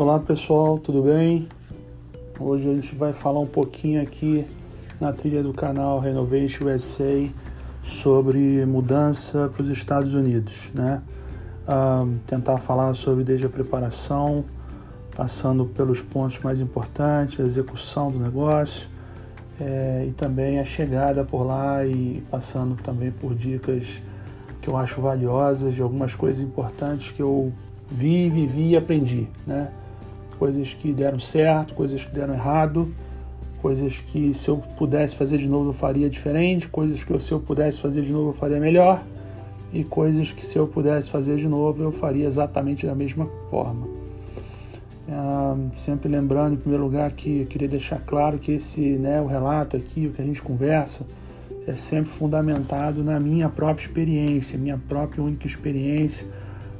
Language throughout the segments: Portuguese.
Olá pessoal, tudo bem? Hoje a gente vai falar um pouquinho aqui na trilha do canal Renovation USA sobre mudança para os Estados Unidos, né? tentar falar sobre desde a preparação, passando pelos pontos mais importantes, a execução do negócio é, e também a chegada por lá e passando também por dicas que eu acho valiosas de algumas coisas importantes que eu vi, vivi e aprendi, né? Coisas que deram certo, coisas que deram errado, coisas que se eu pudesse fazer de novo eu faria diferente, coisas que se eu pudesse fazer de novo eu faria melhor e coisas que se eu pudesse fazer de novo eu faria exatamente da mesma forma. Ah, sempre lembrando, em primeiro lugar, que eu queria deixar claro que esse, né, o relato aqui, o que a gente conversa, é sempre fundamentado na minha própria experiência, minha própria única experiência.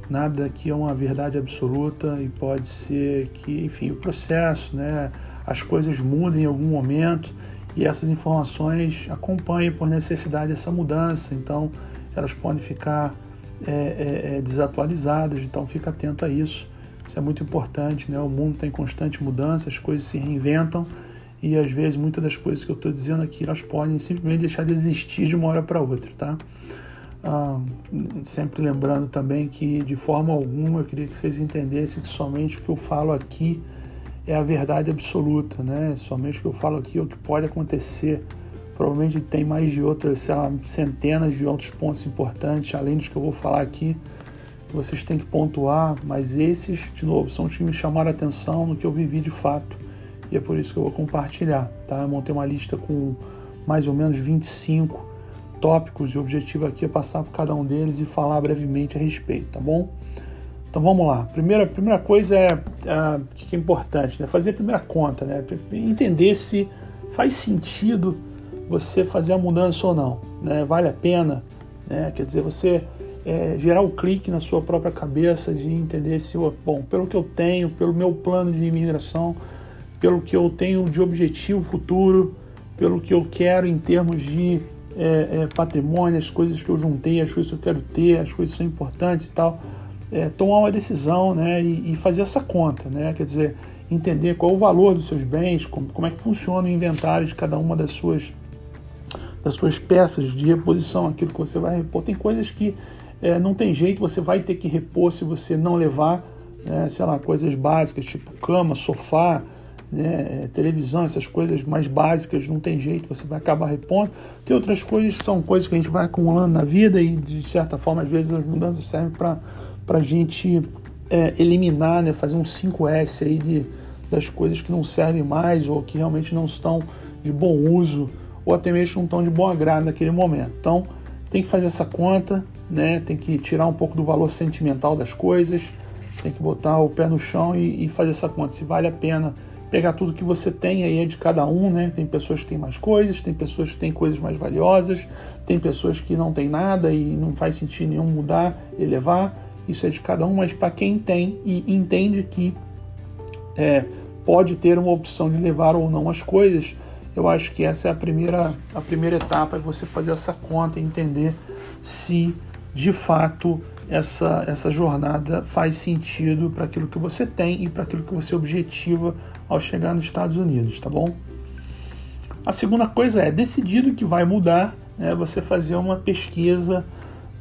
Nada aqui é uma verdade absoluta e pode ser que, enfim, o processo, né, as coisas mudem em algum momento e essas informações acompanhem por necessidade essa mudança. Então, elas podem ficar é, é, é desatualizadas. Então, fica atento a isso. Isso é muito importante, né? O mundo está em constante mudança, as coisas se reinventam e às vezes muitas das coisas que eu estou dizendo aqui elas podem simplesmente deixar de existir de uma hora para outra, tá? Ah, sempre lembrando também que de forma alguma eu queria que vocês entendessem que somente o que eu falo aqui é a verdade absoluta, né? Somente o que eu falo aqui é o que pode acontecer. Provavelmente tem mais de outras, sei lá, centenas de outros pontos importantes, além dos que eu vou falar aqui, que vocês têm que pontuar, mas esses, de novo, são os que me chamaram a atenção no que eu vivi de fato e é por isso que eu vou compartilhar, tá? Eu montei uma lista com mais ou menos 25 tópicos e o objetivo aqui é passar por cada um deles e falar brevemente a respeito, tá bom? Então vamos lá. Primeira, primeira coisa é, é que é importante, né? Fazer a primeira conta, né? Entender se faz sentido você fazer a mudança ou não, né? Vale a pena, né? Quer dizer, você é, gerar o um clique na sua própria cabeça de entender se, bom, pelo que eu tenho, pelo meu plano de imigração, pelo que eu tenho de objetivo futuro, pelo que eu quero em termos de é, é, patrimônio, as coisas que eu juntei, as coisas que eu quero ter, as coisas que são importantes e tal, é, tomar uma decisão né, e, e, fazer essa conta, né? quer dizer, entender qual é o valor dos seus bens, como, como é que funciona o inventário de cada uma das suas, das suas peças de reposição, aquilo que você vai repor. Tem coisas que é, não tem jeito, você vai ter que repor se você não levar, né, sei lá, coisas básicas, tipo cama, sofá, né, televisão, essas coisas mais básicas, não tem jeito, você vai acabar repondo. Tem outras coisas que são coisas que a gente vai acumulando na vida e, de certa forma, às vezes as mudanças servem para a gente é, eliminar, né, fazer um 5S aí de, das coisas que não servem mais ou que realmente não estão de bom uso ou até mesmo não estão de bom agrado naquele momento. Então, tem que fazer essa conta, né? Tem que tirar um pouco do valor sentimental das coisas, tem que botar o pé no chão e, e fazer essa conta. Se vale a pena pegar tudo que você tem aí é de cada um, né? Tem pessoas que têm mais coisas, tem pessoas que têm coisas mais valiosas, tem pessoas que não têm nada e não faz sentido nenhum mudar e levar. Isso é de cada um, mas para quem tem e entende que é, pode ter uma opção de levar ou não as coisas, eu acho que essa é a primeira, a primeira etapa, é você fazer essa conta e entender se de fato essa, essa jornada faz sentido para aquilo que você tem e para aquilo que você objetiva ao chegar nos Estados Unidos, tá bom? A segunda coisa é, decidido que vai mudar, né, você fazer uma pesquisa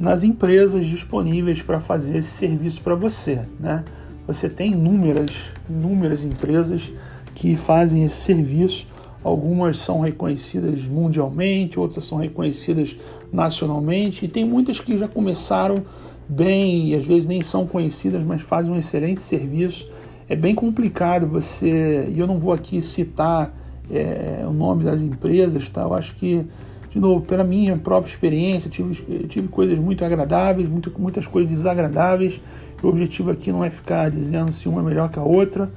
nas empresas disponíveis para fazer esse serviço para você. Né? Você tem inúmeras, inúmeras empresas que fazem esse serviço Algumas são reconhecidas mundialmente, outras são reconhecidas nacionalmente, e tem muitas que já começaram bem e às vezes nem são conhecidas, mas fazem um excelente serviço. É bem complicado você, e eu não vou aqui citar é, o nome das empresas, tá? Eu acho que, de novo, pela minha própria experiência, tive, tive coisas muito agradáveis, muito, muitas coisas desagradáveis. O objetivo aqui não é ficar dizendo se uma é melhor que a outra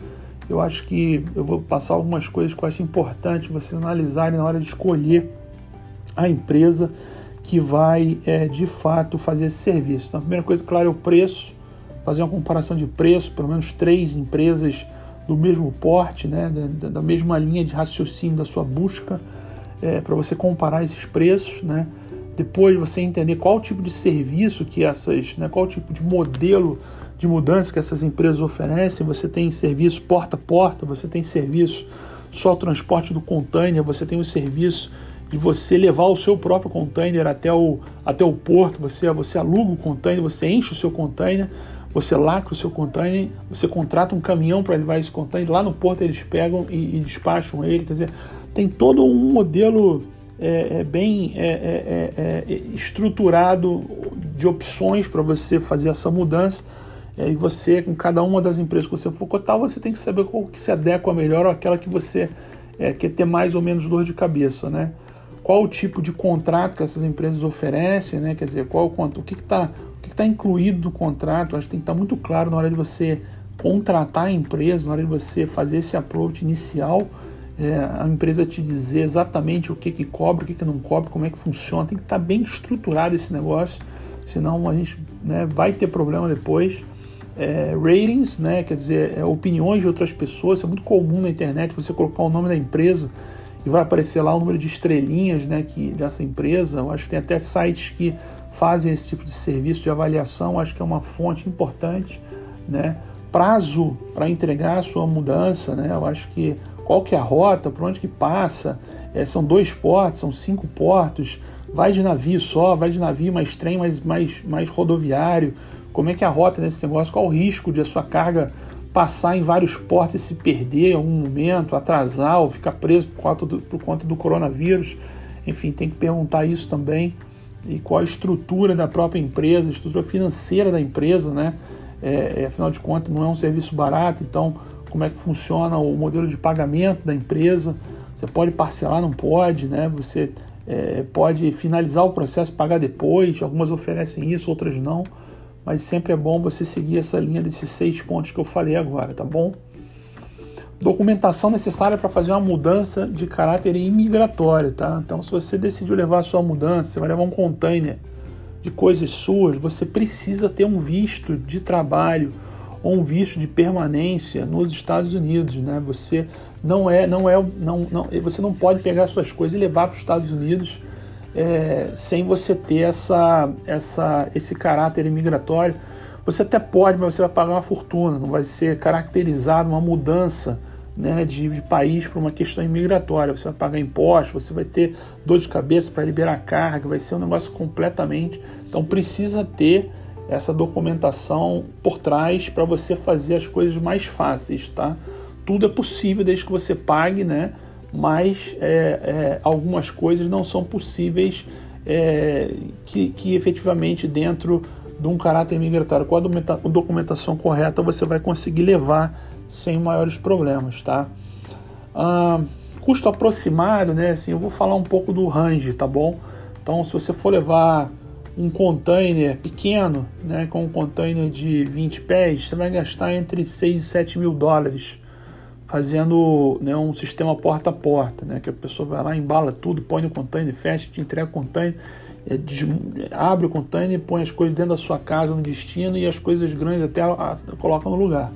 eu acho que eu vou passar algumas coisas que eu acho importante vocês analisarem na hora de escolher a empresa que vai é, de fato fazer esse serviço. Então, a primeira coisa, claro, é o preço, fazer uma comparação de preço, pelo menos três empresas do mesmo porte, né, da, da mesma linha de raciocínio da sua busca, é, para você comparar esses preços, né? Depois você entender qual tipo de serviço que essas, né, qual tipo de modelo de mudança que essas empresas oferecem. Você tem serviço porta a porta, você tem serviço só transporte do container, você tem o serviço de você levar o seu próprio container até o, até o porto, você, você aluga o container, você enche o seu container, você lacra o seu container, você contrata um caminhão para levar esse container, lá no porto eles pegam e, e despacham ele, quer dizer, tem todo um modelo é, é bem é, é, é, é estruturado de opções para você fazer essa mudança. E você, com cada uma das empresas que você for cotar, você tem que saber qual que se adequa melhor ou aquela que você quer ter mais ou menos dor de cabeça, né? qual o tipo de contrato que essas empresas oferecem, né? quer dizer, qual o, o que está que que tá incluído no contrato. Acho que tem que estar tá muito claro na hora de você contratar a empresa, na hora de você fazer esse approach inicial, é, a empresa te dizer exatamente o que, que cobra, o que, que não cobra, como é que funciona. Tem que estar tá bem estruturado esse negócio, senão a gente né, vai ter problema depois. É, ratings, né, quer dizer, é, opiniões de outras pessoas, é muito comum na internet você colocar o nome da empresa e vai aparecer lá o número de estrelinhas né, que, dessa empresa. Eu acho que tem até sites que fazem esse tipo de serviço de avaliação, acho que é uma fonte importante. Né? Prazo para entregar a sua mudança, né? eu acho que qual que é a rota, por onde que passa, é, são dois portos, são cinco portos, vai de navio só, vai de navio mais trem, mais, mais, mais rodoviário, como é que é a rota nesse negócio, qual o risco de a sua carga passar em vários portos e se perder em algum momento, atrasar ou ficar preso por conta do, por conta do coronavírus. Enfim, tem que perguntar isso também. E qual a estrutura da própria empresa, a estrutura financeira da empresa, né? É, é, afinal de contas, não é um serviço barato, então como é que funciona o modelo de pagamento da empresa? Você pode parcelar, não pode, né? Você é, pode finalizar o processo, pagar depois. Algumas oferecem isso, outras não mas sempre é bom você seguir essa linha desses seis pontos que eu falei agora, tá bom? Documentação necessária para fazer uma mudança de caráter imigratório, tá? Então, se você decidiu levar a sua mudança, você vai levar um container de coisas suas, você precisa ter um visto de trabalho ou um visto de permanência nos Estados Unidos, né? Você não é, não é, não, não, você não pode pegar suas coisas e levar para os Estados Unidos é, sem você ter essa, essa, esse caráter imigratório. Você até pode, mas você vai pagar uma fortuna, não vai ser caracterizado uma mudança né, de, de país para uma questão imigratória. Você vai pagar impostos, você vai ter dor de cabeça para liberar carga, vai ser um negócio completamente. Então precisa ter essa documentação por trás para você fazer as coisas mais fáceis, tá? Tudo é possível desde que você pague, né? Mas é, é, algumas coisas não são possíveis é, que, que efetivamente dentro de um caráter migratório com a documentação correta você vai conseguir levar sem maiores problemas, tá? Ah, custo aproximado, né? Assim, eu vou falar um pouco do range, tá bom? Então, se você for levar um container pequeno, né, com um container de 20 pés, você vai gastar entre 6 e 7 mil dólares fazendo né, um sistema porta a porta, né, que a pessoa vai lá, embala tudo, põe no container, fecha, te entrega o container, é, abre o container, põe as coisas dentro da sua casa no destino e as coisas grandes até a, a, coloca no lugar.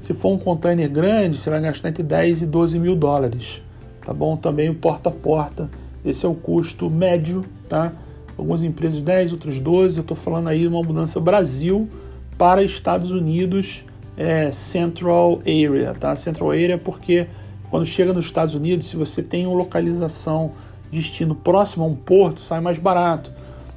Se for um container grande, você vai gastar entre 10 e 12 mil dólares, tá bom? Também o porta a porta, esse é o custo médio, tá? Algumas empresas 10, outras 12, eu estou falando aí uma mudança Brasil para Estados Unidos, é, Central Area, tá? Central Area porque quando chega nos Estados Unidos, se você tem uma localização destino próximo a um porto, sai mais barato,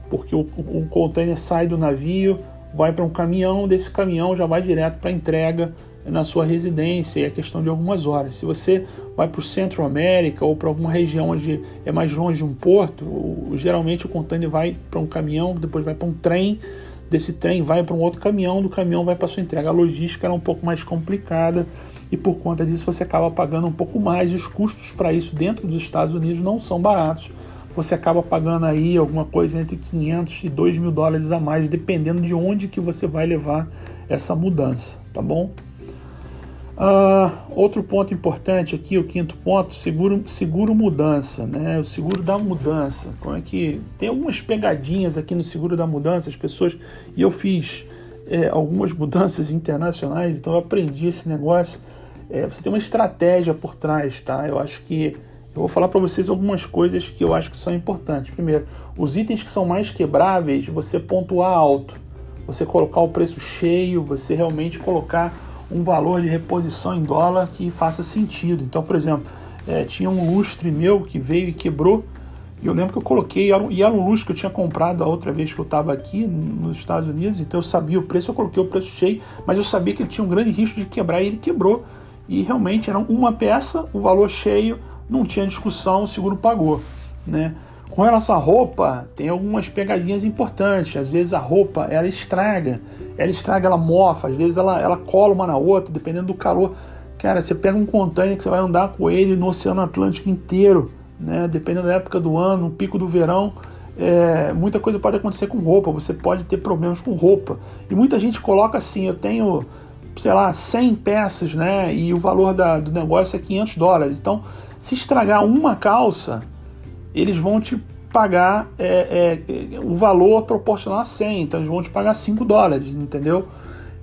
porque o, o container sai do navio, vai para um caminhão, desse caminhão já vai direto para entrega na sua residência e é questão de algumas horas. Se você vai para o Centro América ou para alguma região onde é mais longe de um porto, geralmente o container vai para um caminhão, depois vai para um trem, desse trem vai para um outro caminhão, do caminhão vai para sua entrega. A logística era um pouco mais complicada e por conta disso você acaba pagando um pouco mais. Os custos para isso dentro dos Estados Unidos não são baratos. Você acaba pagando aí alguma coisa entre 500 e 2 mil dólares a mais, dependendo de onde que você vai levar essa mudança, tá bom? Uh, outro ponto importante aqui, o quinto ponto, seguro, seguro mudança, né? O seguro da mudança. Como é que tem algumas pegadinhas aqui no seguro da mudança, as pessoas e eu fiz é, algumas mudanças internacionais, então eu aprendi esse negócio. É, você tem uma estratégia por trás, tá? Eu acho que eu vou falar para vocês algumas coisas que eu acho que são importantes. Primeiro, os itens que são mais quebráveis, você pontuar alto você colocar o preço cheio, você realmente colocar um valor de reposição em dólar que faça sentido. Então, por exemplo, é, tinha um lustre meu que veio e quebrou. E eu lembro que eu coloquei, e era um lustre que eu tinha comprado a outra vez que eu estava aqui nos Estados Unidos, então eu sabia o preço, eu coloquei o preço cheio, mas eu sabia que ele tinha um grande risco de quebrar e ele quebrou. E realmente era uma peça, o valor cheio, não tinha discussão, o seguro pagou. Né? Com relação à roupa, tem algumas pegadinhas importantes. Às vezes a roupa ela estraga, ela estraga, ela mofa, às vezes ela, ela cola uma na outra, dependendo do calor. Cara, você pega um container que você vai andar com ele no Oceano Atlântico inteiro, né? Dependendo da época do ano, no pico do verão, é, muita coisa pode acontecer com roupa. Você pode ter problemas com roupa. E muita gente coloca assim: eu tenho, sei lá, 100 peças, né? E o valor da, do negócio é 500 dólares. Então, se estragar uma calça, eles vão te pagar é, é, o valor proporcional a 100. Então, eles vão te pagar 5 dólares, entendeu?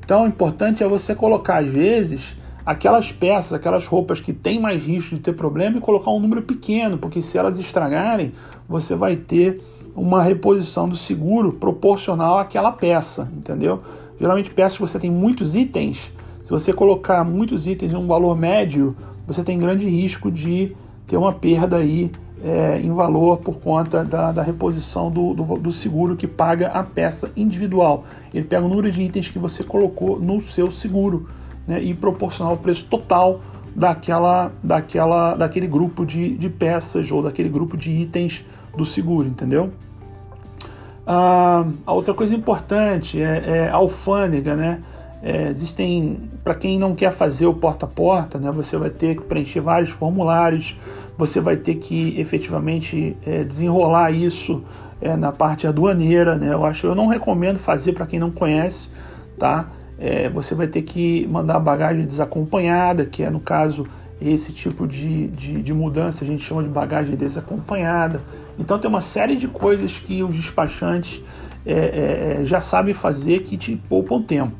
Então, o importante é você colocar, às vezes aquelas peças, aquelas roupas que tem mais risco de ter problema e colocar um número pequeno, porque se elas estragarem, você vai ter uma reposição do seguro proporcional àquela peça, entendeu? Geralmente peças que você tem muitos itens, se você colocar muitos itens em um valor médio, você tem grande risco de ter uma perda aí é, em valor por conta da, da reposição do, do, do, seguro que paga a peça individual. Ele pega o número de itens que você colocou no seu seguro né, e proporcionar o preço total daquela, daquela, daquele grupo de, de peças ou daquele grupo de itens do seguro, entendeu? Ah, a outra coisa importante é, é a alfândega, né? É, existem, para quem não quer fazer o porta a porta, né, você vai ter que preencher vários formulários, você vai ter que efetivamente é, desenrolar isso é, na parte aduaneira, né? Eu acho, eu não recomendo fazer para quem não conhece, tá? é, você vai ter que mandar bagagem desacompanhada, que é no caso esse tipo de, de, de, mudança a gente chama de bagagem desacompanhada. Então tem uma série de coisas que os despachantes é, é, é já sabem fazer que te poupam tempo.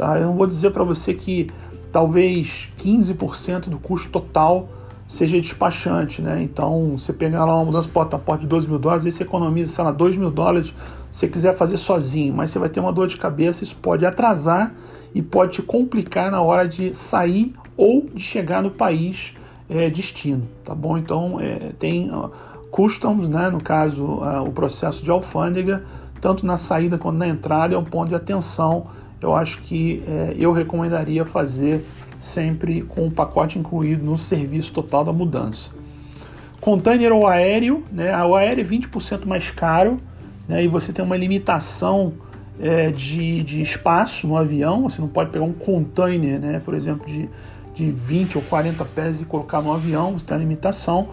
Tá? Eu não vou dizer para você que talvez 15% do custo total seja despachante, né? Então, você pegar lá uma mudança porta a porta de 12 mil dólares, aí você economiza, sei lá, 2 mil dólares se você quiser fazer sozinho, mas você vai ter uma dor de cabeça, isso pode atrasar e pode te complicar na hora de sair ou de chegar no país é, destino, tá bom? Então, é, tem uh, customs, né? No caso, uh, o processo de alfândega, tanto na saída quanto na entrada, é um ponto de atenção. Eu acho que é, eu recomendaria fazer sempre com o pacote incluído no serviço total da mudança. Container ou aéreo, né? o aéreo é 20% mais caro né? e você tem uma limitação é, de, de espaço no avião, você não pode pegar um container, né? por exemplo, de, de 20 ou 40 pés e colocar no avião, você tem uma limitação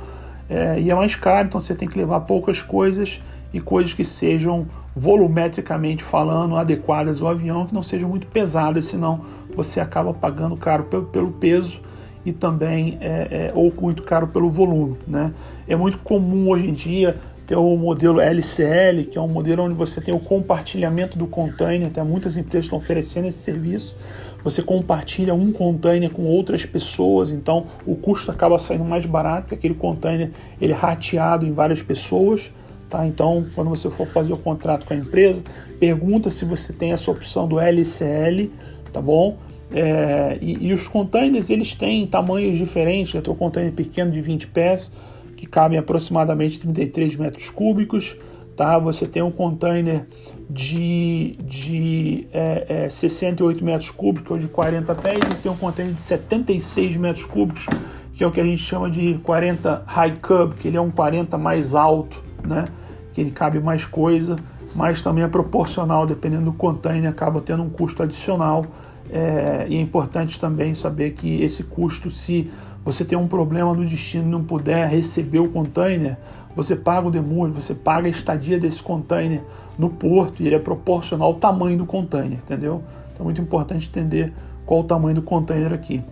é, e é mais caro, então você tem que levar poucas coisas e coisas que sejam volumetricamente falando adequadas ao avião, que não sejam muito pesadas, senão você acaba pagando caro pelo, peso e também é, é, ou muito caro pelo volume. Né? É muito comum hoje em dia ter o modelo LCL, que é um modelo onde você tem o compartilhamento do container, até muitas empresas estão oferecendo esse serviço. Você compartilha um container com outras pessoas, então o custo acaba saindo mais barato, porque aquele container ele é rateado em várias pessoas. Tá? Então, quando você for fazer o contrato com a empresa, pergunta se você tem essa opção do LCL, tá bom? É, e, e, os containers eles têm tamanhos diferentes. Eu tenho um container pequeno de 20 pés que cabem aproximadamente 33 metros cúbicos. Tá? Você tem um container de, de é, é, 68 metros cúbicos ou de 40 pés. Você tem um container de 76 metros cúbicos, que é o que a gente chama de 40 high cub, que ele é um 40 mais alto, né? que ele cabe mais coisa, mas também é proporcional, dependendo do container, acaba tendo um custo adicional é, e é importante também saber que esse custo, se você tem um problema no destino e não puder receber o container, você paga o demurge, você paga a estadia desse container no porto e ele é proporcional ao tamanho do container, entendeu? Então é muito importante entender qual o tamanho do container aqui.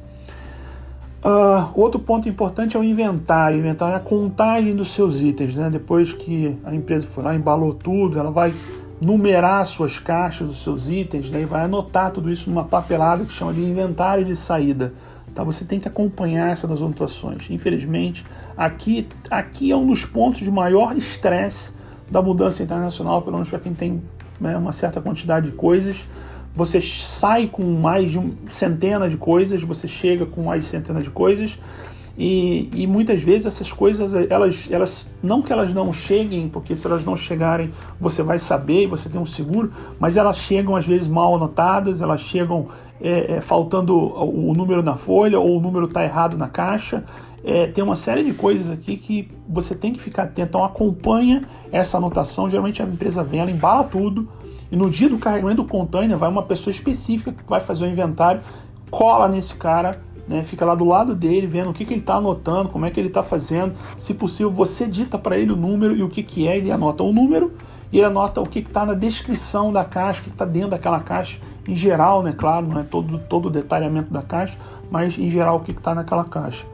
Uh, outro ponto importante é o inventário. O inventário é a contagem dos seus itens. Né? Depois que a empresa foi lá, embalou tudo, ela vai numerar suas caixas, os seus itens, né, e vai anotar tudo isso numa papelada que chama de inventário de saída. Tá? Você tem que acompanhar essas anotações. Infelizmente, aqui, aqui é um dos pontos de maior estresse da mudança internacional, pelo menos para quem tem né, uma certa quantidade de coisas, você sai com mais de centenas de coisas, você chega com mais centenas de coisas, e, e, muitas vezes essas coisas, elas, elas, não que elas não cheguem, porque se elas não chegarem você vai saber e você tem um seguro, mas elas chegam às vezes mal anotadas, elas chegam é, é, faltando o, o número na folha ou o número está errado na caixa. É, tem uma série de coisas aqui que você tem que ficar atento. Então acompanha essa anotação. Geralmente a empresa vem, ela embala tudo. E no dia do carregamento do container vai uma pessoa específica que vai fazer o inventário, cola nesse cara, né, fica lá do lado dele, vendo o que, que ele está anotando, como é que ele está fazendo. Se possível, você dita para ele o número e o que, que é, ele anota o número e ele anota o que está na descrição da caixa, o que está dentro daquela caixa, em geral, né? Claro, não é todo, todo o detalhamento da caixa, mas em geral o que está naquela caixa.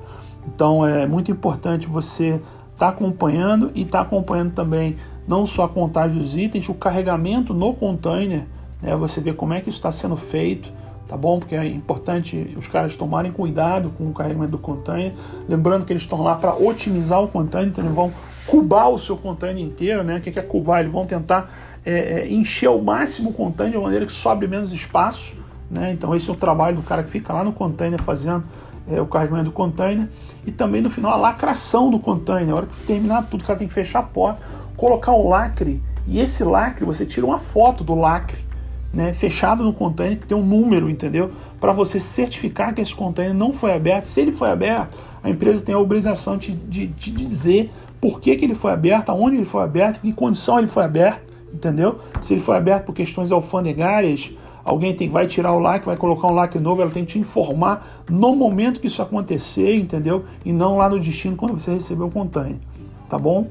Então é muito importante você estar tá acompanhando e estar tá acompanhando também não só a contagem dos itens, o carregamento no container, né? Você vê como é que isso está sendo feito, tá bom? Porque é importante os caras tomarem cuidado com o carregamento do container, lembrando que eles estão lá para otimizar o container, então eles vão cubar o seu container inteiro, né? O que é cubar? Eles vão tentar é, é, encher ao máximo o container de maneira que sobre menos espaço, né? Então esse é o trabalho do cara que fica lá no container fazendo é, o carregamento do container e também no final a lacração do container. Na hora que terminar tudo, o cara tem que fechar a porta, colocar o lacre e esse lacre você tira uma foto do lacre, né, fechado no container que tem um número, entendeu? Para você certificar que esse container não foi aberto. Se ele foi aberto, a empresa tem a obrigação de, de, de dizer por que, que ele foi aberto, aonde ele foi aberto, em que condição ele foi aberto, entendeu? Se ele foi aberto por questões alfandegárias, alguém tem, vai tirar o like, vai colocar um like novo, ela tem que te informar no momento que isso acontecer, entendeu? E não lá no destino quando você receber o container, tá bom?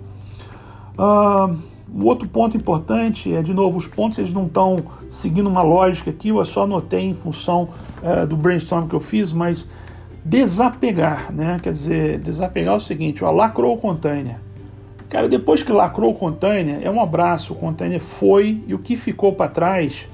Uh, o outro ponto importante é, de novo, os pontos eles não estão seguindo uma lógica aqui, eu só anotei em função uh, do brainstorm que eu fiz, mas desapegar, né? Quer dizer, desapegar é o seguinte, ó, lacrou o container. Cara, depois que lacrou o container, é um abraço, o container foi e o que ficou para trás,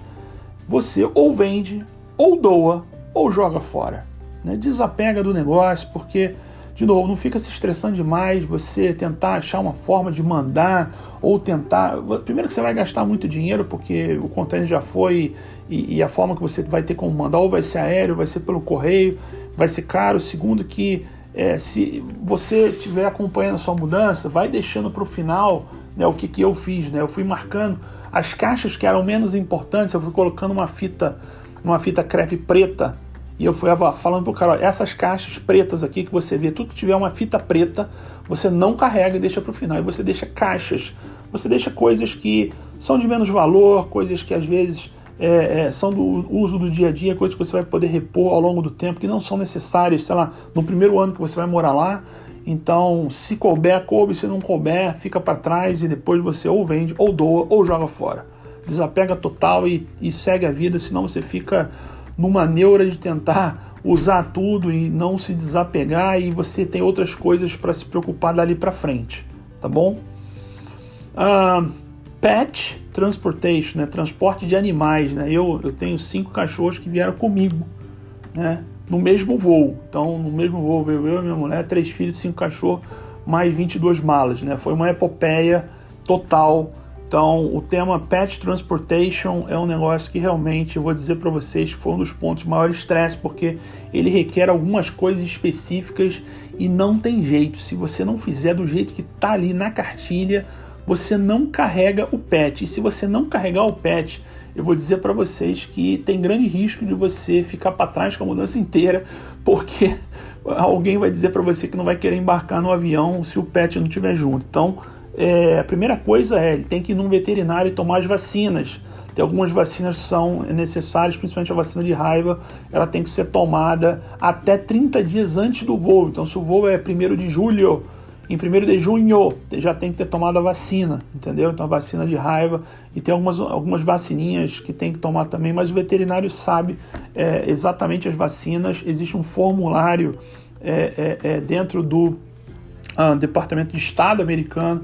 você ou vende, ou doa, ou joga fora. Né? Desapega do negócio, porque, de novo, não fica se estressando demais você tentar achar uma forma de mandar, ou tentar. Primeiro que você vai gastar muito dinheiro, porque o container já foi, e, e a forma que você vai ter como mandar, ou vai ser aéreo, vai ser pelo correio vai ser caro. Segundo, que é, se você estiver acompanhando a sua mudança, vai deixando para o final né, o que, que eu fiz. Né? Eu fui marcando as caixas que eram menos importantes, eu fui colocando uma fita, uma fita crepe preta. E eu fui falando pro cara, ó, essas caixas pretas aqui que você vê, tudo que tiver uma fita preta, você não carrega e deixa para o final. E você deixa caixas, você deixa coisas que são de menos valor, coisas que às vezes é, é, são do uso do dia a dia, coisas que você vai poder repor ao longo do tempo, que não são necessárias, sei lá, no primeiro ano que você vai morar lá. Então, se couber, coube, se não couber, fica para trás e depois você ou vende, ou doa, ou joga fora. Desapega total e, e segue a vida, senão você fica numa neura de tentar usar tudo e não se desapegar e você tem outras coisas para se preocupar dali para frente, tá bom? Ah, pet transportation, né? transporte de animais. Né? Eu, eu tenho cinco cachorros que vieram comigo né? no mesmo voo. Então, no mesmo voo, eu, eu minha mulher, três filhos, cinco cachorros, mais 22 malas. Né? Foi uma epopeia total. Então, o tema Pet Transportation é um negócio que realmente, eu vou dizer para vocês, foi um dos pontos maior estresse, porque ele requer algumas coisas específicas e não tem jeito. Se você não fizer do jeito que está ali na cartilha, você não carrega o pet. E se você não carregar o pet, eu vou dizer para vocês que tem grande risco de você ficar para trás com a mudança inteira, porque alguém vai dizer para você que não vai querer embarcar no avião se o pet não estiver junto. Então, é, a primeira coisa é, ele tem que ir num veterinário e tomar as vacinas. Tem algumas vacinas que são necessárias, principalmente a vacina de raiva, ela tem que ser tomada até 30 dias antes do voo. Então, se o voo é 1 de julho, em 1 de junho já tem que ter tomado a vacina, entendeu? Então a vacina de raiva e tem algumas, algumas vacininhas que tem que tomar também, mas o veterinário sabe é, exatamente as vacinas. Existe um formulário é, é, é dentro do ah, Departamento de Estado americano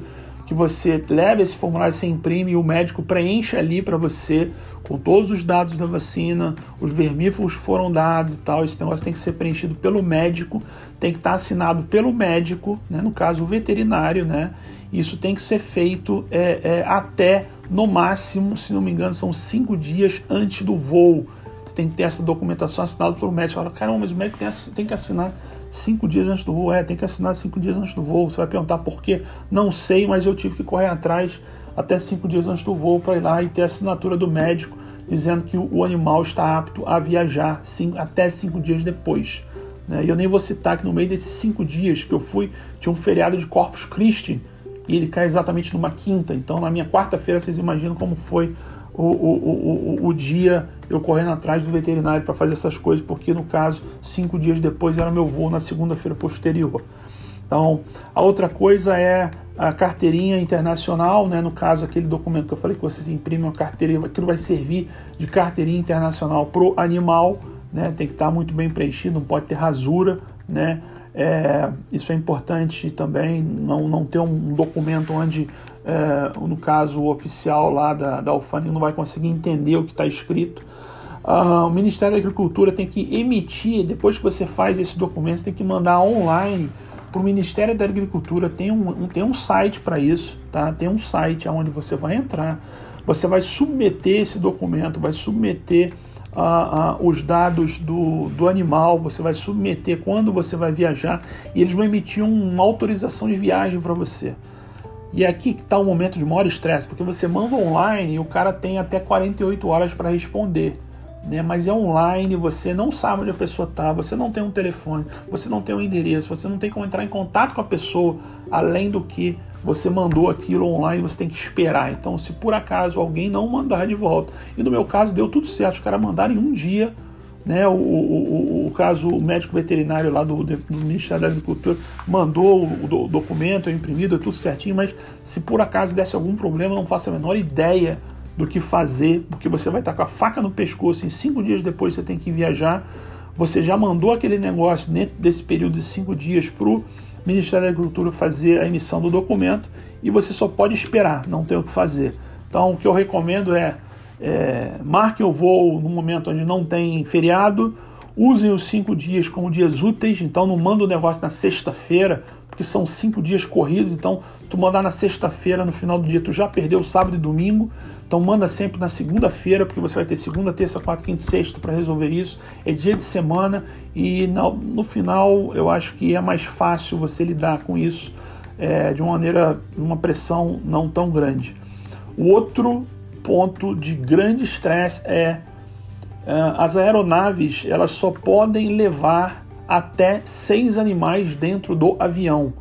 que você leva esse formulário, você imprime e o médico preenche ali para você com todos os dados da vacina, os vermífugos foram dados e tal. Esse negócio tem que ser preenchido pelo médico, tem que estar assinado pelo médico, né? no caso o veterinário, né? Isso tem que ser feito é, é, até no máximo, se não me engano, são cinco dias antes do voo. Você tem que ter essa documentação assinada pelo médico. Fala, caramba, mas o médico tem, tem que assinar cinco dias antes do voo. É, tem que assinar cinco dias antes do voo. Você vai perguntar por quê? Não sei, mas eu tive que correr atrás até cinco dias antes do voo para ir lá e ter a assinatura do médico dizendo que o animal está apto a viajar até cinco dias depois. Né? E eu nem vou citar que no meio desses cinco dias que eu fui, tinha um feriado de Corpus Christi e ele cai exatamente numa quinta. Então, na minha quarta-feira, vocês imaginam como foi o, o, o, o dia eu correndo atrás do veterinário para fazer essas coisas, porque no caso, cinco dias depois era meu voo na segunda-feira posterior. Então, a outra coisa é a carteirinha internacional, né? no caso, aquele documento que eu falei que vocês imprimem uma carteirinha, aquilo vai servir de carteirinha internacional para o animal, né? tem que estar muito bem preenchido, não pode ter rasura, né? É, isso é importante também, não, não ter um documento onde, é, no caso, o oficial lá da, da alfândega não vai conseguir entender o que está escrito. Uh, o Ministério da Agricultura tem que emitir, depois que você faz esse documento, você tem que mandar online para o Ministério da Agricultura. Tem um, um tem um site para isso, tá? Tem um site onde você vai entrar, você vai submeter esse documento, vai submeter uh, uh, os dados do, do animal, você vai submeter quando você vai viajar e eles vão emitir uma autorização de viagem para você. E é aqui está o momento de maior estresse, porque você manda online e o cara tem até 48 horas para responder. Né? Mas é online, você não sabe onde a pessoa está, você não tem um telefone, você não tem um endereço, você não tem como entrar em contato com a pessoa, além do que você mandou aquilo online, você tem que esperar. Então, se por acaso alguém não mandar de volta, e no meu caso deu tudo certo, os caras mandaram em um dia, né? O, o, o, caso, o médico veterinário lá do, do, Ministério da Agricultura mandou o, o documento, eu imprimi, deu tudo certinho, mas se por acaso desse algum problema, não faço a menor ideia do que fazer, porque você vai estar com a faca no pescoço, em cinco dias depois você tem que viajar, você já mandou aquele negócio dentro desse período de cinco dias para o Ministério da Agricultura fazer a emissão do documento e você só pode esperar, não tem o que fazer. Então, o que eu recomendo é, é o voo no momento onde não tem feriado, usem os cinco dias como dias úteis, então não manda o negócio na sexta-feira, porque são cinco dias corridos, então tu mandar na sexta-feira, no final do dia, tu já perdeu sábado e domingo, então manda sempre na segunda-feira, porque você vai ter segunda, terça, quarta, quinta e sexta para resolver isso. É dia de semana e no, final eu acho que é mais fácil você lidar com isso é, de uma maneira, uma pressão não tão grande. O outro ponto de grande estresse é uh, as aeronaves elas só podem levar até seis animais dentro do avião,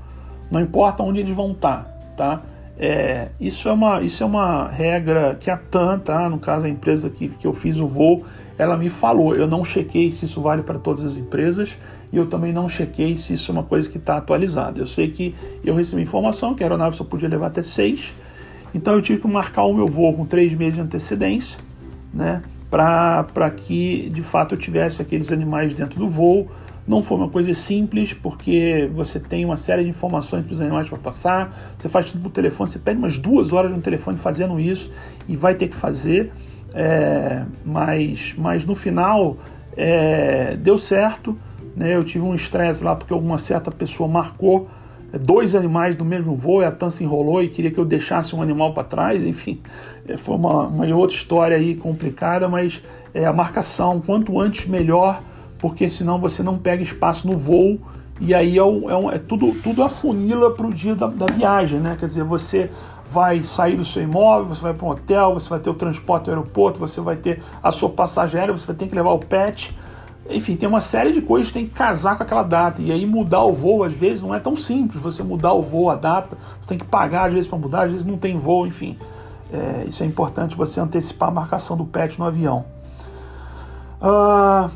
não importa onde eles vão estar, tá? tá? É, isso, é uma, isso é uma regra que a TAN, tá? no caso a empresa que, que eu fiz o voo, ela me falou. Eu não chequei se isso vale para todas as empresas e eu também não chequei se isso é uma coisa que está atualizada. Eu sei que eu recebi informação que a aeronave só podia levar até seis, então eu tive que marcar o meu voo com três meses de antecedência, né? Para que de fato eu tivesse aqueles animais dentro do voo não foi uma coisa simples, porque você tem uma série de informações para os animais para passar, você faz tudo por telefone, você perde umas duas horas no telefone fazendo isso e vai ter que fazer, é, mas, mas no final é, deu certo. Né? Eu tive um estresse lá porque alguma certa pessoa marcou é, dois animais no mesmo voo e a TAN se enrolou e queria que eu deixasse um animal para trás, enfim, é, foi uma, uma outra história aí complicada, mas é, a marcação, quanto antes melhor, porque senão você não pega espaço no voo e aí é, um, é, um, é tudo, tudo afunila para o dia da, da, viagem, né? Quer dizer, você vai sair do seu imóvel, você vai para um hotel, você vai ter o transporte ao aeroporto, você vai ter a sua passagem aérea, você vai ter que levar o pet. Enfim, tem uma série de coisas que tem que casar com aquela data. E aí mudar o voo, às vezes, não é tão simples. Você mudar o voo, a data, você tem que pagar, às vezes, para mudar, às vezes não tem voo, enfim. É, isso é importante você antecipar a marcação do pet no avião. Uh,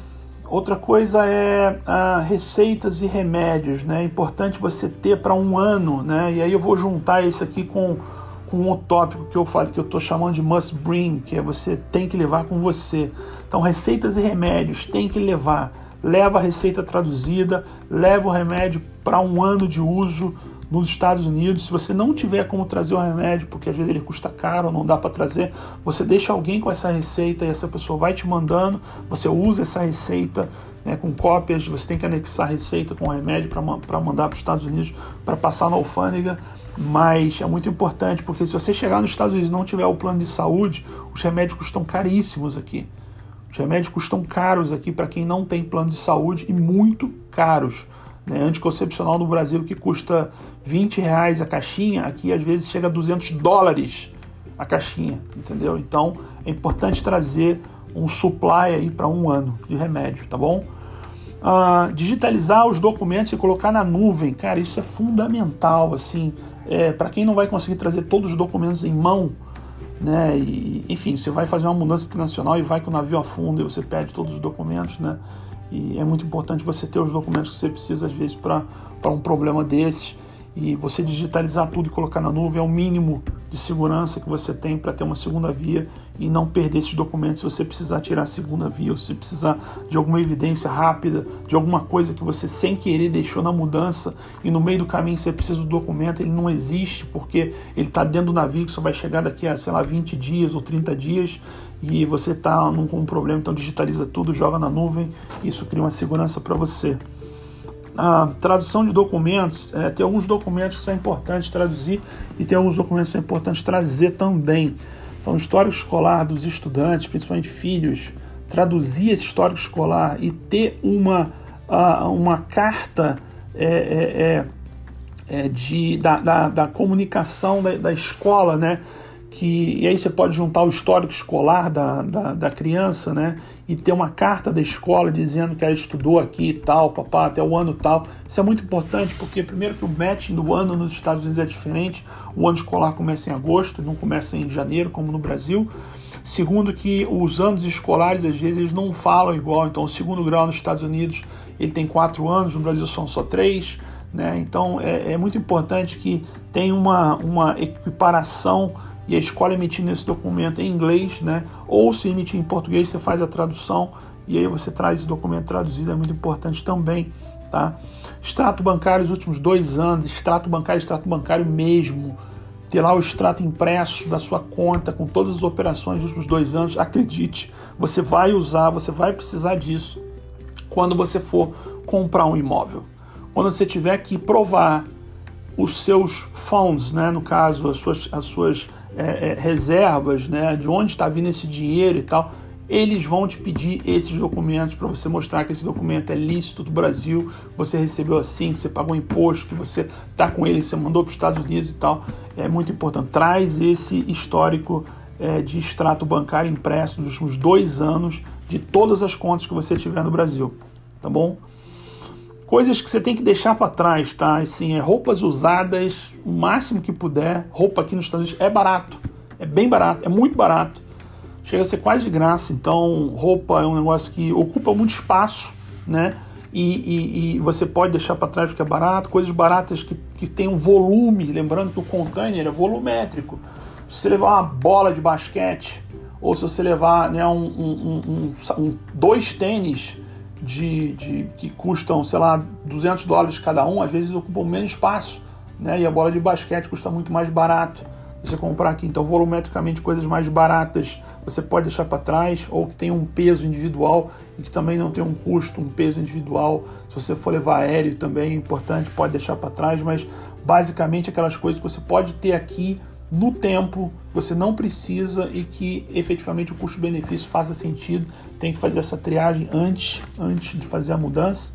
Outra coisa é ah, receitas e remédios, né? É importante você ter para um ano, né? E aí eu vou juntar isso aqui com, com um tópico que eu falo que eu estou chamando de must bring, que é você tem que levar com você. Então, receitas e remédios tem que levar. Leva a receita traduzida, leva o remédio para um ano de uso nos Estados Unidos, se você não tiver como trazer o remédio, porque às vezes ele custa caro, não dá para trazer, você deixa alguém com essa receita e essa pessoa vai te mandando, você usa essa receita né, com cópias, você tem que anexar a receita com o remédio para mandar para os Estados Unidos para passar na alfândega. Mas é muito importante, porque se você chegar nos Estados Unidos e não tiver o plano de saúde, os remédios custam caríssimos aqui. Os remédios custam caros aqui para quem não tem plano de saúde e muito caros. Né? Anticoncepcional no Brasil que custa 20 reais a caixinha, aqui às vezes chega a 200 dólares a caixinha, entendeu? Então é importante trazer um supply aí para um ano de remédio, tá bom? Uh, digitalizar os documentos e colocar na nuvem, cara, isso é fundamental, assim, é, para quem não vai conseguir trazer todos os documentos em mão, né? E, enfim, você vai fazer uma mudança internacional e vai que o navio afunda e você perde todos os documentos, né? E é muito importante você ter os documentos que você precisa, às vezes, para um problema desses. E você digitalizar tudo e colocar na nuvem é o mínimo de segurança que você tem para ter uma segunda via e não perder esses documentos se você precisar tirar a segunda via, ou se precisar de alguma evidência rápida, de alguma coisa que você sem querer deixou na mudança e no meio do caminho você precisa do documento, ele não existe porque ele está dentro do navio que só vai chegar daqui a, sei lá, 20 dias ou 30 dias e você está com um problema, então digitaliza tudo, joga na nuvem, isso cria uma segurança para você a tradução de documentos, é, tem alguns documentos que são importantes traduzir e tem alguns documentos que são importantes trazer também. Então, o histórico escolar dos estudantes, principalmente filhos, traduzir esse histórico escolar e ter uma, uh, uma carta é, é, é, é, de, da, da, da comunicação da, da escola, né? Que e aí você pode juntar o histórico escolar da, da, da, criança, né? E ter uma carta da escola dizendo que ela estudou aqui e tal, papá, até o ano tal. Isso é muito importante porque, primeiro, que o matching do ano nos Estados Unidos é diferente. O ano escolar começa em agosto, não começa em janeiro, como no Brasil. Segundo, que os anos escolares, às vezes, eles não falam igual. Então, o segundo grau nos Estados Unidos ele tem quatro anos, no Brasil são só três. Né? Então, é, é muito importante que tenha uma, uma equiparação e a escola emitindo esse documento em inglês, né? Ou se emitir em português, você faz a tradução e aí você traz esse documento traduzido, é muito importante também, tá? Extrato bancário os últimos dois anos, extrato bancário, extrato bancário mesmo. Ter lá o extrato impresso da sua conta com todas as operações dos últimos dois anos, acredite, você vai usar, você vai precisar disso quando você for comprar um imóvel. Quando você tiver que provar os seus funds, né, no caso, as suas, as suas é, é, reservas, né, de onde está vindo esse dinheiro e tal, eles vão te pedir esses documentos para você mostrar que esse documento é lícito do Brasil, você recebeu assim, que você pagou imposto, que você está com ele, você mandou para os Estados Unidos e tal. É muito importante. Traz esse histórico é, de extrato bancário impresso dos últimos dois anos de todas as contas que você tiver no Brasil, tá bom? Coisas que você tem que deixar para trás, tá? Assim, é roupas usadas o máximo que puder. Roupa aqui nos Estados Unidos é barato, é bem barato, é muito barato. Chega a ser quase de graça. Então, roupa é um negócio que ocupa muito espaço, né? E, e, e você pode deixar para trás porque é barato. Coisas baratas que, que tem um volume. Lembrando que o container é volumétrico. Se você levar uma bola de basquete ou se você levar né, um, um, um, um dois tênis de, de, que custam, sei lá, 200 dólares cada um, às vezes ocupam menos espaço, né? E a bola de basquete custa muito mais barato você comprar aqui. Então, volumetricamente, coisas mais baratas você pode deixar para trás, ou que tem um peso individual e que também não tem um custo, um peso individual. Se você for levar aéreo também é importante, pode deixar para trás, mas basicamente aquelas coisas que você pode ter aqui no tempo, você não precisa e que efetivamente o custo-benefício faça sentido. Tem que fazer essa triagem antes, antes de fazer a mudança.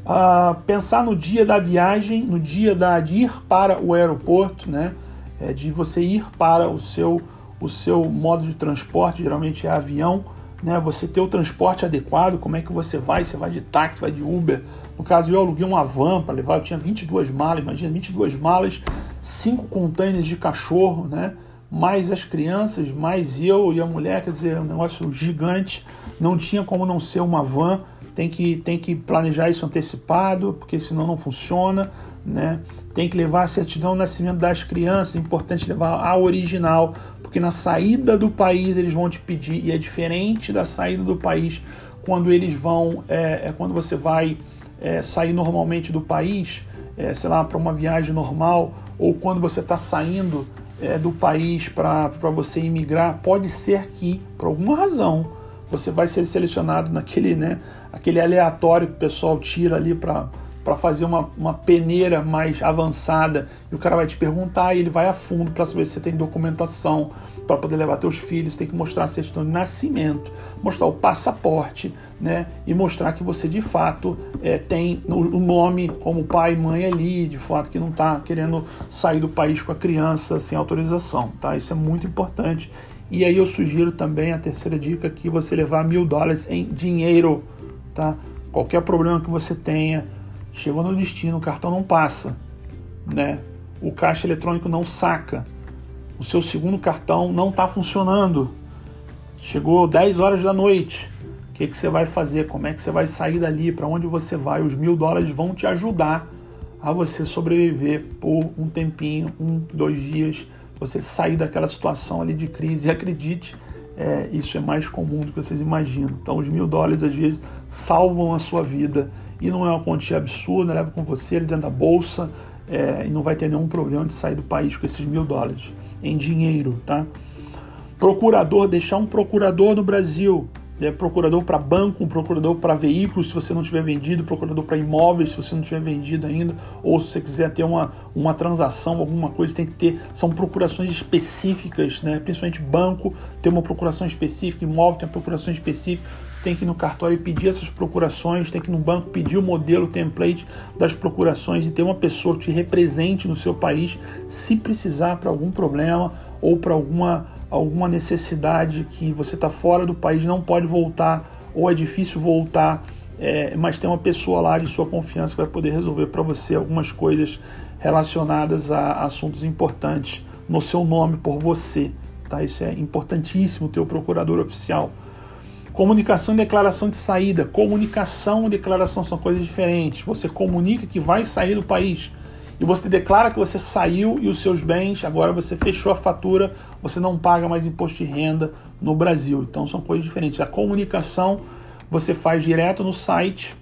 Uh, pensar no dia da viagem, no dia da, de ir para o aeroporto, né? É, de você ir para o seu, o seu modo de transporte, geralmente é avião, né? Você ter o transporte adequado, como é que você vai? Você vai de táxi, vai de Uber. No caso, eu aluguei uma van para levar, eu tinha 22 malas, imagina, 22 malas, cinco containers de cachorro, né? Mais as crianças, mais eu e a mulher, quer dizer, é um negócio gigante. Não tinha como não ser uma van. Tem que, tem que planejar isso antecipado, porque senão não funciona. Né? Tem que levar a certidão de nascimento das crianças, é importante levar a original, porque na saída do país eles vão te pedir, e é diferente da saída do país quando eles vão, é, é quando você vai é, sair normalmente do país, é, sei lá, para uma viagem normal, ou quando você está saindo é, do país para você imigrar, pode ser que, por alguma razão, você vai ser selecionado naquele, né, aquele aleatório que o pessoal tira ali para para fazer uma, uma peneira mais avançada e o cara vai te perguntar e ele vai a fundo para saber se você tem documentação para poder levar teus filhos, tem que mostrar a certidão de nascimento, mostrar o passaporte, né? E mostrar que você de fato é, tem o, nome como pai e mãe ali, de fato que não está querendo sair do país com a criança sem autorização, tá? Isso é muito importante. E aí eu sugiro também a terceira dica que você levar mil dólares em dinheiro, tá? Qualquer problema que você tenha, chegou no destino, o cartão não passa, né? O caixa eletrônico não saca o seu segundo cartão não está funcionando. Chegou 10 horas da noite. O que, que você vai fazer? Como é que você vai sair dali? Para onde você vai? Os mil dólares vão te ajudar a você sobreviver por um tempinho, um, dois dias, você sair daquela situação ali de crise. E acredite, é, isso é mais comum do que vocês imaginam. Então, os mil dólares às vezes salvam a sua vida e não é uma quantia absurda, leva com você dentro da bolsa é, e não vai ter nenhum problema de sair do país com esses mil dólares em dinheiro, tá? Procurador, deixar um procurador no Brasil, é, procurador para banco, procurador para veículos, se você não tiver vendido, procurador para imóveis, se você não tiver vendido ainda, ou se você quiser ter uma, uma transação, alguma coisa, tem que ter, são procurações específicas, né? principalmente banco tem uma procuração específica, imóvel tem uma procuração específica, você tem que ir no cartório e pedir essas procurações, tem que ir no banco pedir o modelo, o template das procurações e ter uma pessoa que te represente no seu país, se precisar para algum problema ou para alguma alguma necessidade que você está fora do país, não pode voltar, ou é difícil voltar, é, mas tem uma pessoa lá de sua confiança que vai poder resolver para você algumas coisas relacionadas a assuntos importantes no seu nome por você. Tá? Isso é importantíssimo ter o procurador oficial. Comunicação e declaração de saída. Comunicação e declaração são coisas diferentes. Você comunica que vai sair do país e você declara que você saiu e os seus bens, agora você fechou a fatura, você não paga mais imposto de renda no Brasil. Então são coisas diferentes. A comunicação você faz direto no site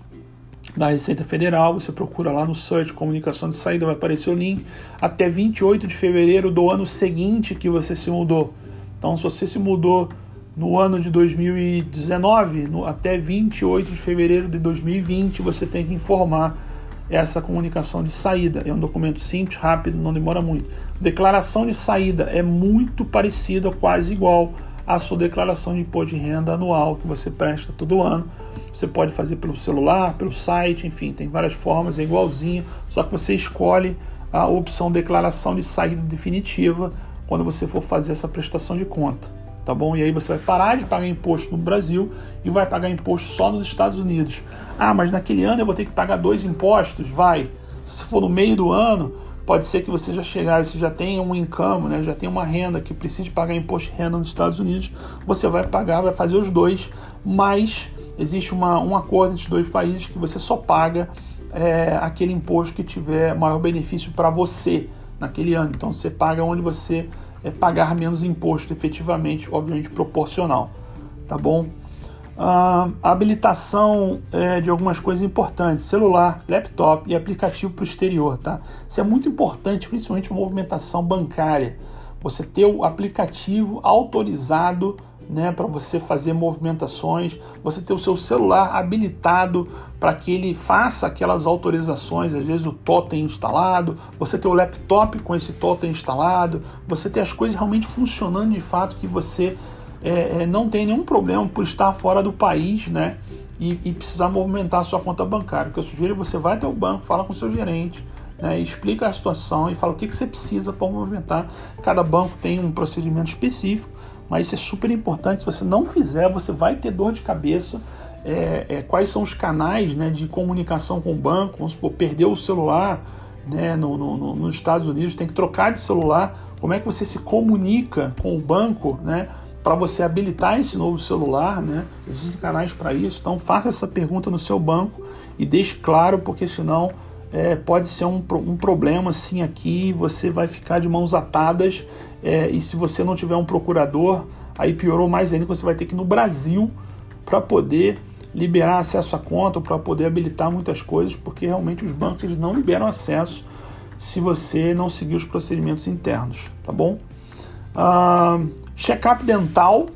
da Receita Federal, você procura lá no search comunicação de saída, vai aparecer o link, até 28 de fevereiro do ano seguinte que você se mudou. Então se você se mudou no ano de 2019, no, até 28 de fevereiro de 2020, você tem que informar essa comunicação de saída. É um documento simples, rápido, não demora muito. Declaração de saída é muito parecida, quase igual à sua declaração de imposto de renda anual que você presta todo ano. Você pode fazer pelo celular, pelo site, enfim, tem várias formas, é igualzinho, só que você escolhe a opção declaração de saída definitiva quando você for fazer essa prestação de conta tá bom? E aí você vai parar de pagar imposto no Brasil e vai pagar imposto só nos Estados Unidos. Ah, mas naquele ano eu vou ter que pagar dois impostos? Vai. Se for no meio do ano, pode ser que você já chegar, você já tenha um income, né? já tem uma renda que precisa pagar imposto de renda nos Estados Unidos, você vai pagar, vai fazer os dois, mas existe uma, um acordo entre os dois países que você só paga é, aquele imposto que tiver maior benefício para você naquele ano. Então você paga onde você é pagar menos imposto, efetivamente, obviamente proporcional, tá bom? Uh, a habilitação é, de algumas coisas importantes, celular, laptop e aplicativo para o exterior, tá? Isso é muito importante, principalmente movimentação bancária. Você ter o aplicativo autorizado né, para você fazer movimentações, você ter o seu celular habilitado para que ele faça aquelas autorizações, às vezes o totem instalado, você ter o laptop com esse totem instalado, você ter as coisas realmente funcionando de fato, que você é, é, não tem nenhum problema por estar fora do país, né? E, e, precisar movimentar a sua conta bancária. O que eu sugiro é você vai até o banco, fala com o seu gerente, né, explica a situação e fala o que, que você precisa para movimentar. Cada banco tem um procedimento específico mas isso é super importante. Se você não fizer, você vai ter dor de cabeça. É, é, quais são os canais né, de comunicação com o banco? Vamos supor, perdeu o celular né, no, no, nos Estados Unidos, tem que trocar de celular. Como é que você se comunica com o banco né, para você habilitar esse novo celular? Né? Existem canais para isso. Então, faça essa pergunta no seu banco e deixe claro, porque senão é, pode ser um, um problema assim aqui, você vai ficar de mãos atadas é, e se você não tiver um procurador, aí piorou mais ainda, você vai ter que ir no Brasil para poder liberar acesso à conta, para poder habilitar muitas coisas, porque realmente os bancos eles não liberam acesso se você não seguir os procedimentos internos, tá bom? Uh, Check-up dental,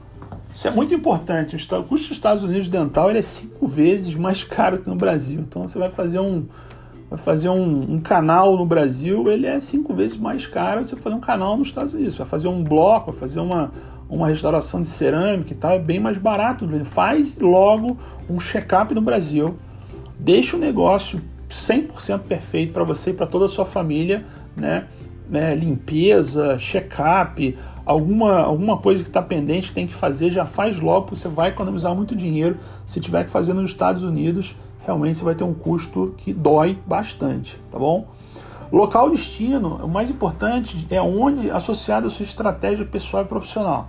isso é muito importante. O custo dos Estados Unidos dental ele é cinco vezes mais caro que no Brasil. Então você vai fazer um, vai fazer um, um, canal no Brasil, ele é cinco vezes mais caro você fazer um canal nos Estados Unidos. Vai fazer um bloco, vai fazer uma, uma restauração de cerâmica e tal, é bem mais barato. Faz logo um check-up no Brasil, deixa o negócio 100% perfeito para você e para toda a sua família, né? né? Limpeza, check-up, alguma, alguma coisa que está pendente tem que fazer, já faz logo, você vai economizar muito dinheiro. Se tiver que fazer nos Estados Unidos, realmente você vai ter um custo que dói bastante, tá bom? Local destino, o mais importante é onde associado a sua estratégia pessoal e profissional.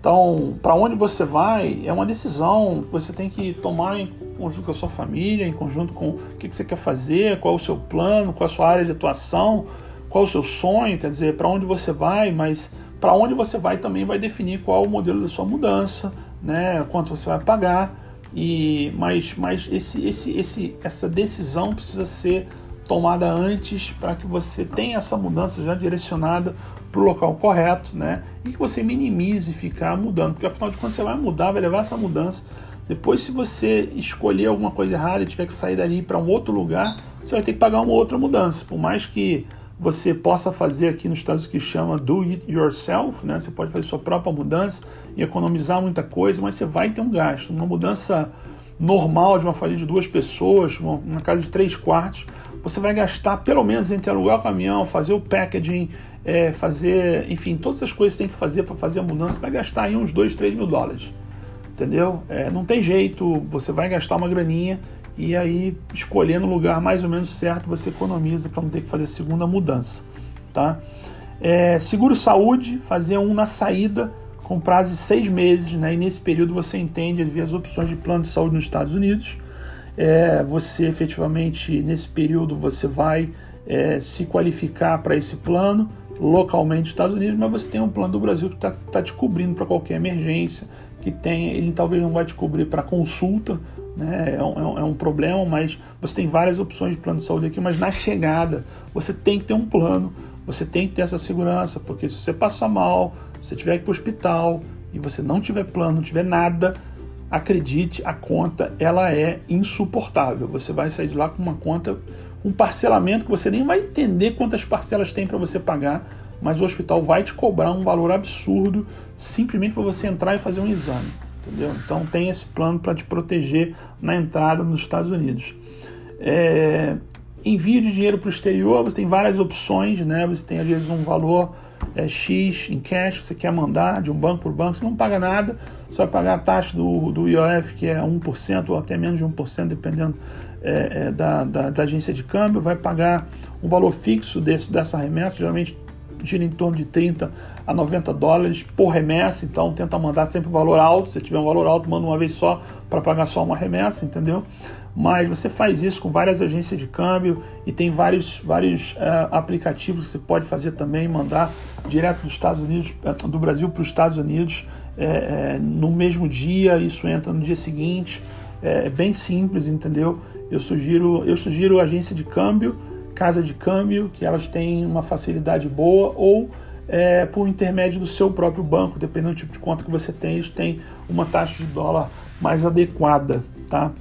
Então, para onde você vai é uma decisão que você tem que tomar em conjunto com a sua família, em conjunto com o que você quer fazer, qual é o seu plano, qual é a sua área de atuação, qual é o seu sonho, quer dizer, para onde você vai, mas para onde você vai também vai definir qual o modelo da sua mudança, né, quanto você vai pagar. E mas, mas esse, esse, esse, essa decisão precisa ser tomada antes para que você tenha essa mudança já direcionada para o local correto, né? E que você minimize ficar mudando, porque afinal de contas você vai mudar, vai levar essa mudança. Depois, se você escolher alguma coisa errada e tiver que sair dali para um outro lugar, você vai ter que pagar uma outra mudança. Por mais que você possa fazer aqui nos Estados Unidos que chama do it yourself, né? Você pode fazer sua própria mudança e economizar muita coisa, mas você vai ter um gasto. Uma mudança normal de uma família de duas pessoas, uma, uma casa de três quartos, você vai gastar pelo menos entre alugar o caminhão, fazer o packaging, é, fazer, enfim, todas as coisas que tem que fazer para fazer a mudança, vai gastar aí uns 2, 3 mil dólares. Entendeu? É, não tem jeito, você vai gastar uma graninha e aí escolhendo o lugar mais ou menos certo você economiza para não ter que fazer segunda mudança, tá? É, seguro saúde, fazer um na saída com prazo de seis meses, né? E nesse período você entende as opções de plano de saúde nos Estados Unidos. É, você efetivamente nesse período você vai é, se qualificar para esse plano localmente nos Estados Unidos, mas você tem um plano do Brasil que está tá te cobrindo para qualquer emergência, que tem, ele talvez não vai te cobrir para consulta, né? É um, é um, problema, mas você tem várias opções de plano de saúde aqui, mas na chegada você tem que ter um plano, você tem que ter essa segurança, porque se você passar mal, se você tiver que ir para o hospital e você não tiver plano, não tiver nada, acredite, a conta ela é insuportável. Você vai sair de lá com uma conta, um parcelamento que você nem vai entender quantas parcelas tem para você pagar, mas o hospital vai te cobrar um valor absurdo simplesmente para você entrar e fazer um exame. Entendeu? Então tem esse plano para te proteger na entrada nos Estados Unidos. É, envio de dinheiro para o exterior, você tem várias opções, né? Você tem às vezes um valor é, X em cash que você quer mandar de um banco por banco, você não paga nada, só vai pagar a taxa do, do IOF, que é 1% ou até menos de 1%, dependendo é, é, da, da, da, agência de câmbio, vai pagar um valor fixo desse, dessa remessa, geralmente gira em torno de 30 a 90 dólares por remessa, então tenta mandar sempre um valor alto. Se tiver um valor alto, manda uma vez só para pagar só uma remessa, entendeu? Mas você faz isso com várias agências de câmbio e tem vários, vários uh, aplicativos que você pode fazer também, mandar direto dos Estados Unidos, eh, do Brasil para os Estados Unidos é, é, no mesmo dia, isso entra no dia seguinte. É, é bem simples, entendeu? Eu sugiro, eu sugiro agência de câmbio casa de câmbio, que elas têm uma facilidade boa, ou é, por intermédio do seu próprio banco, dependendo do tipo de conta que você tem, eles têm uma taxa de dólar mais adequada, tá?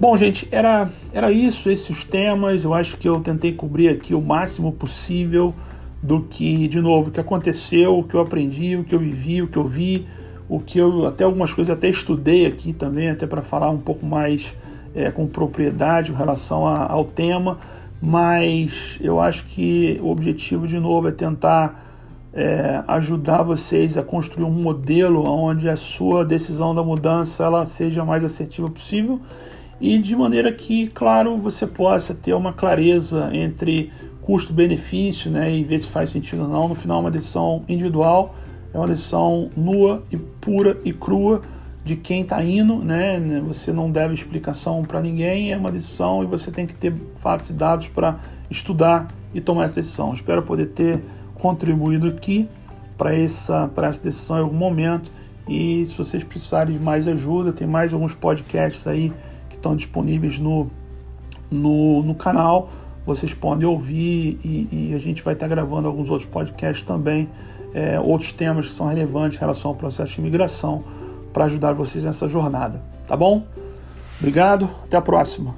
Bom, gente, era, era isso, esses temas. Eu acho que eu tentei cobrir aqui o máximo possível do que, de novo, o que aconteceu, o que eu aprendi, o que eu vivi, o que eu vi, o que eu até algumas coisas até estudei aqui também, até para falar um pouco mais é, com propriedade em relação a, ao tema mas eu acho que o objetivo de novo é tentar é, ajudar vocês a construir um modelo onde a sua decisão da mudança ela seja mais assertiva possível e de maneira que, claro, você possa ter uma clareza entre custo-benefício né, e ver se faz sentido ou não. No final, é uma decisão individual, é uma decisão nua e pura e crua de quem está indo, né? Você não deve explicação para ninguém, é uma decisão e você tem que ter fatos e dados para estudar e tomar essa decisão. Espero poder ter contribuído aqui para essa, essa decisão em algum momento. E se vocês precisarem de mais ajuda, tem mais alguns podcasts aí que estão disponíveis no, no, no canal. Vocês podem ouvir e, e a gente vai estar gravando alguns outros podcasts também, é, outros temas que são relevantes em relação ao processo de imigração para ajudar vocês nessa jornada, tá bom? Obrigado, até a próxima.